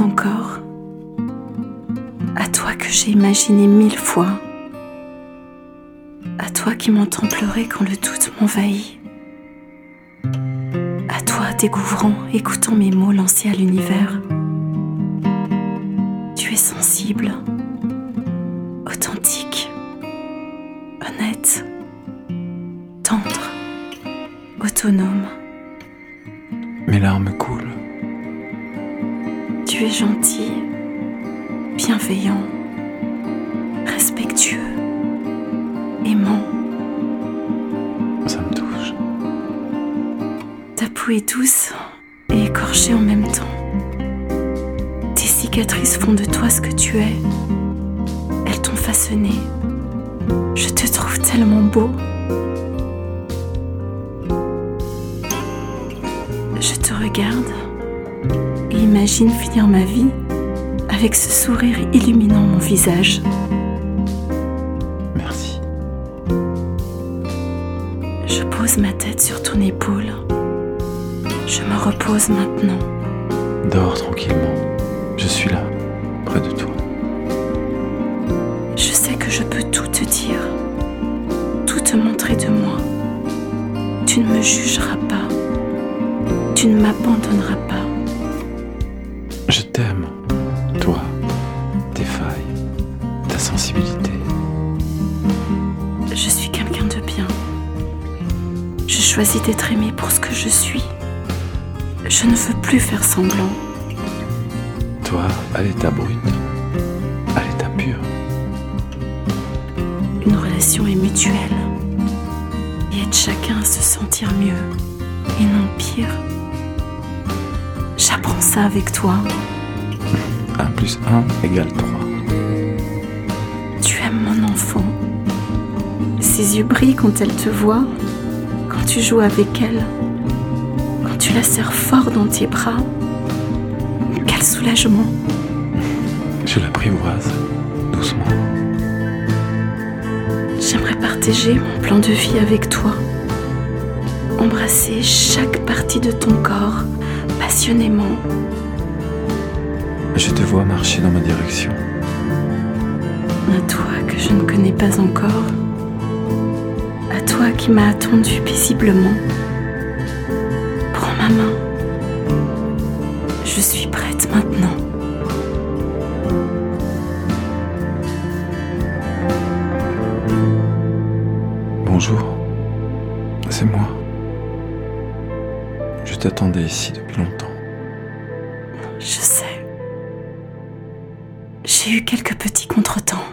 encore, à toi que j'ai imaginé mille fois, à toi qui m'entends pleurer quand le doute m'envahit, à toi découvrant, écoutant mes mots lancés à l'univers. Tu es sensible, authentique, honnête, tendre, autonome. Mes larmes coulent. Tu es gentil, bienveillant, respectueux, aimant. Ça me touche. Ta peau est douce et écorchée en même temps. Tes cicatrices font de toi ce que tu es. Elles t'ont façonné. Je te trouve tellement beau. Je te regarde et imagine finir ma vie avec ce sourire illuminant mon visage. Merci. Je pose ma tête sur ton épaule. Je me repose maintenant. Dors tranquillement. Je suis là, près de toi. Je sais que je peux tout te dire, tout te montrer de moi. Tu ne me jugeras pas. Tu ne m'abandonneras pas. Je choisis d'être aimé pour ce que je suis. Je ne veux plus faire semblant. Toi, à l'état brut, à l'état pur. Une relation est mutuelle. Et aide chacun à se sentir mieux et non pire. J'apprends ça avec toi. 1 plus 1 égale 3. Tu aimes mon enfant. Ses yeux brillent quand elle te voit, quand tu joues avec elle, quand tu la serres fort dans tes bras. Quel soulagement. Je l'apprivoise, doucement. J'aimerais partager mon plan de vie avec toi. Embrasser chaque partie de ton corps passionnément. Je te vois marcher dans ma direction. À toi que je ne connais pas encore. Qui m'as attendu paisiblement. Prends ma main. Je suis prête maintenant. Bonjour, c'est moi. Je t'attendais ici depuis longtemps. Je sais. J'ai eu quelques petits contretemps.